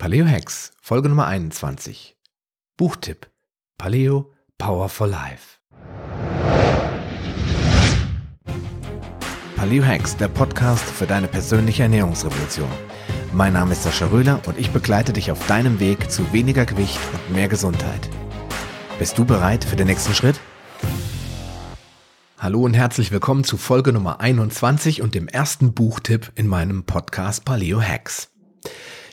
Paleo Hacks, Folge Nummer 21. Buchtipp: Paleo Power for Life. Paleo Hacks, der Podcast für deine persönliche Ernährungsrevolution. Mein Name ist Sascha Röhler und ich begleite dich auf deinem Weg zu weniger Gewicht und mehr Gesundheit. Bist du bereit für den nächsten Schritt? Hallo und herzlich willkommen zu Folge Nummer 21 und dem ersten Buchtipp in meinem Podcast Paleo Hacks.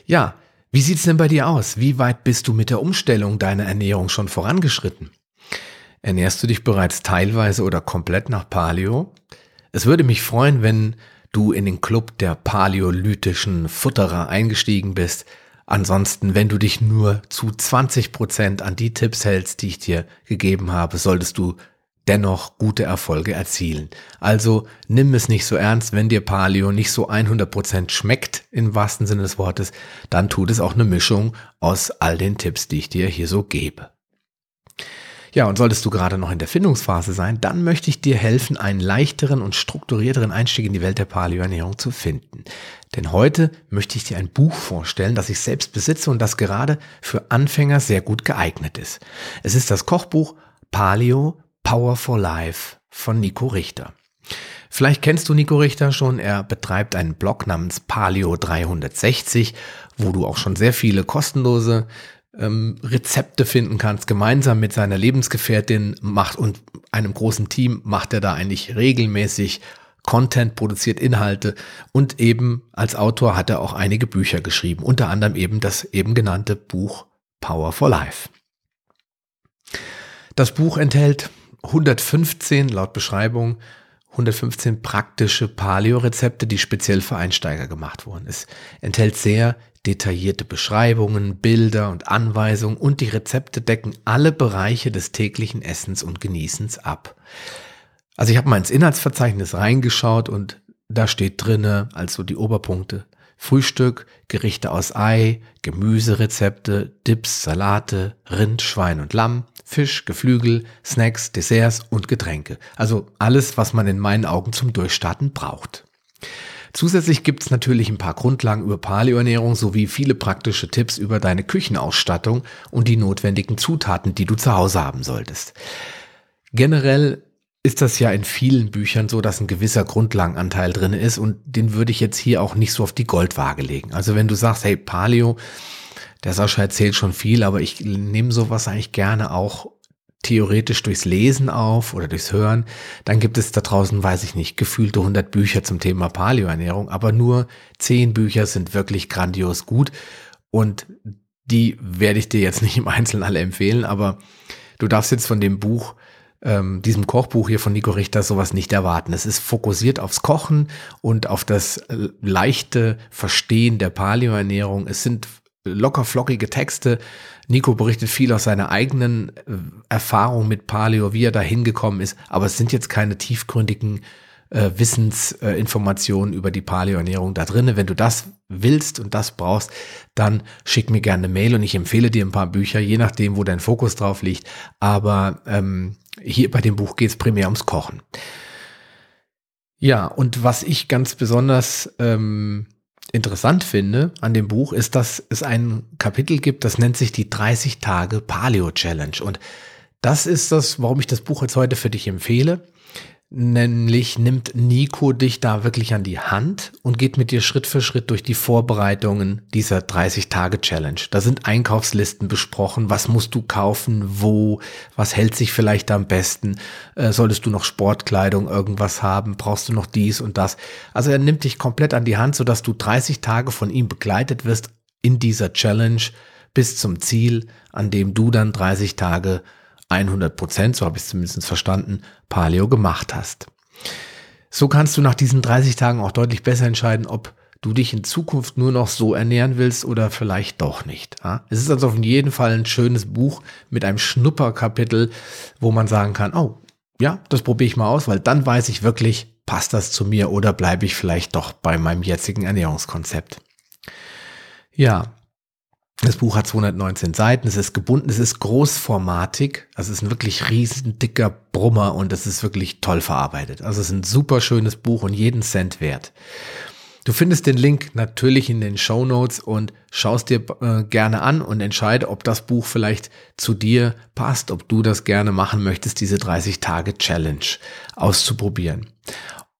Ja, wie sieht's denn bei dir aus? Wie weit bist du mit der Umstellung deiner Ernährung schon vorangeschritten? Ernährst du dich bereits teilweise oder komplett nach Paleo? Es würde mich freuen, wenn du in den Club der paläolytischen Futterer eingestiegen bist. Ansonsten, wenn du dich nur zu 20 Prozent an die Tipps hältst, die ich dir gegeben habe, solltest du dennoch gute Erfolge erzielen. Also nimm es nicht so ernst, wenn dir Paleo nicht so 100% schmeckt im wahrsten Sinne des Wortes, dann tut es auch eine Mischung aus all den Tipps, die ich dir hier so gebe. Ja, und solltest du gerade noch in der Findungsphase sein, dann möchte ich dir helfen, einen leichteren und strukturierteren Einstieg in die Welt der Paleo-Ernährung zu finden. Denn heute möchte ich dir ein Buch vorstellen, das ich selbst besitze und das gerade für Anfänger sehr gut geeignet ist. Es ist das Kochbuch Paleo Power for Life von Nico Richter. Vielleicht kennst du Nico Richter schon. Er betreibt einen Blog namens Paleo 360, wo du auch schon sehr viele kostenlose ähm, Rezepte finden kannst. Gemeinsam mit seiner Lebensgefährtin macht und einem großen Team macht er da eigentlich regelmäßig Content, produziert Inhalte und eben als Autor hat er auch einige Bücher geschrieben, unter anderem eben das eben genannte Buch Power for Life. Das Buch enthält 115 laut Beschreibung 115 praktische Paleo-Rezepte, die speziell für Einsteiger gemacht wurden. Es enthält sehr detaillierte Beschreibungen, Bilder und Anweisungen und die Rezepte decken alle Bereiche des täglichen Essens und Genießens ab. Also ich habe mal ins Inhaltsverzeichnis reingeschaut und da steht drinne, also die Oberpunkte, Frühstück, Gerichte aus Ei, Gemüserezepte, Dips, Salate, Rind, Schwein und Lamm, Fisch, Geflügel, Snacks, Desserts und Getränke. Also alles, was man in meinen Augen zum Durchstarten braucht. Zusätzlich gibt's natürlich ein paar Grundlagen über Paleoernährung sowie viele praktische Tipps über deine Küchenausstattung und die notwendigen Zutaten, die du zu Hause haben solltest. Generell ist das ja in vielen Büchern so, dass ein gewisser Grundlagenanteil drin ist und den würde ich jetzt hier auch nicht so auf die Goldwaage legen. Also wenn du sagst, hey, Paleo, der Sascha erzählt schon viel, aber ich nehme sowas eigentlich gerne auch theoretisch durchs Lesen auf oder durchs Hören, dann gibt es da draußen, weiß ich nicht, gefühlte 100 Bücher zum Thema Paleoernährung, aber nur 10 Bücher sind wirklich grandios gut und die werde ich dir jetzt nicht im Einzelnen alle empfehlen, aber du darfst jetzt von dem Buch ähm, diesem Kochbuch hier von Nico Richter sowas nicht erwarten. Es ist fokussiert aufs Kochen und auf das äh, leichte Verstehen der Paleoernährung. Es sind locker flockige Texte. Nico berichtet viel aus seiner eigenen äh, Erfahrung mit Paleo, wie er da hingekommen ist. Aber es sind jetzt keine tiefgründigen äh, Wissensinformationen äh, über die Paleoernährung da drinne. Wenn du das willst und das brauchst, dann schick mir gerne eine Mail und ich empfehle dir ein paar Bücher, je nachdem, wo dein Fokus drauf liegt. Aber ähm, hier bei dem Buch geht es primär ums Kochen. Ja, und was ich ganz besonders ähm, interessant finde an dem Buch, ist, dass es ein Kapitel gibt, das nennt sich die 30 Tage Paleo Challenge. Und das ist das, warum ich das Buch jetzt heute für dich empfehle. Nämlich nimmt Nico dich da wirklich an die Hand und geht mit dir Schritt für Schritt durch die Vorbereitungen dieser 30-Tage-Challenge. Da sind Einkaufslisten besprochen, was musst du kaufen, wo, was hält sich vielleicht am besten, äh, solltest du noch Sportkleidung, irgendwas haben, brauchst du noch dies und das. Also er nimmt dich komplett an die Hand, sodass du 30 Tage von ihm begleitet wirst in dieser Challenge bis zum Ziel, an dem du dann 30 Tage 100 Prozent, so habe ich es zumindest verstanden, Paleo gemacht hast. So kannst du nach diesen 30 Tagen auch deutlich besser entscheiden, ob du dich in Zukunft nur noch so ernähren willst oder vielleicht doch nicht. Es ist also auf jeden Fall ein schönes Buch mit einem Schnupperkapitel, wo man sagen kann, oh, ja, das probiere ich mal aus, weil dann weiß ich wirklich, passt das zu mir oder bleibe ich vielleicht doch bei meinem jetzigen Ernährungskonzept. Ja, das Buch hat 219 Seiten, es ist gebunden, es ist großformatig, also es ist ein wirklich riesen dicker Brummer und es ist wirklich toll verarbeitet. Also es ist ein super schönes Buch und jeden Cent wert. Du findest den Link natürlich in den Show Notes und schaust dir äh, gerne an und entscheide, ob das Buch vielleicht zu dir passt, ob du das gerne machen möchtest, diese 30 Tage Challenge auszuprobieren.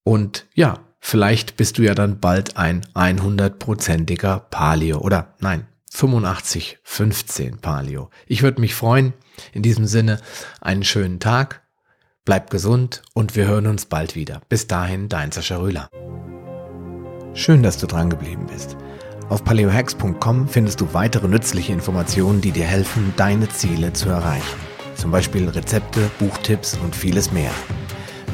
Und ja, vielleicht bist du ja dann bald ein 100%iger Paleo oder nein, 85, 15 Paleo. Ich würde mich freuen. In diesem Sinne einen schönen Tag, bleib gesund und wir hören uns bald wieder. Bis dahin, dein Sascha Rühler. Schön, dass du dran geblieben bist. Auf paleohacks.com findest du weitere nützliche Informationen, die dir helfen, deine Ziele zu erreichen. Zum Beispiel Rezepte, Buchtipps und vieles mehr.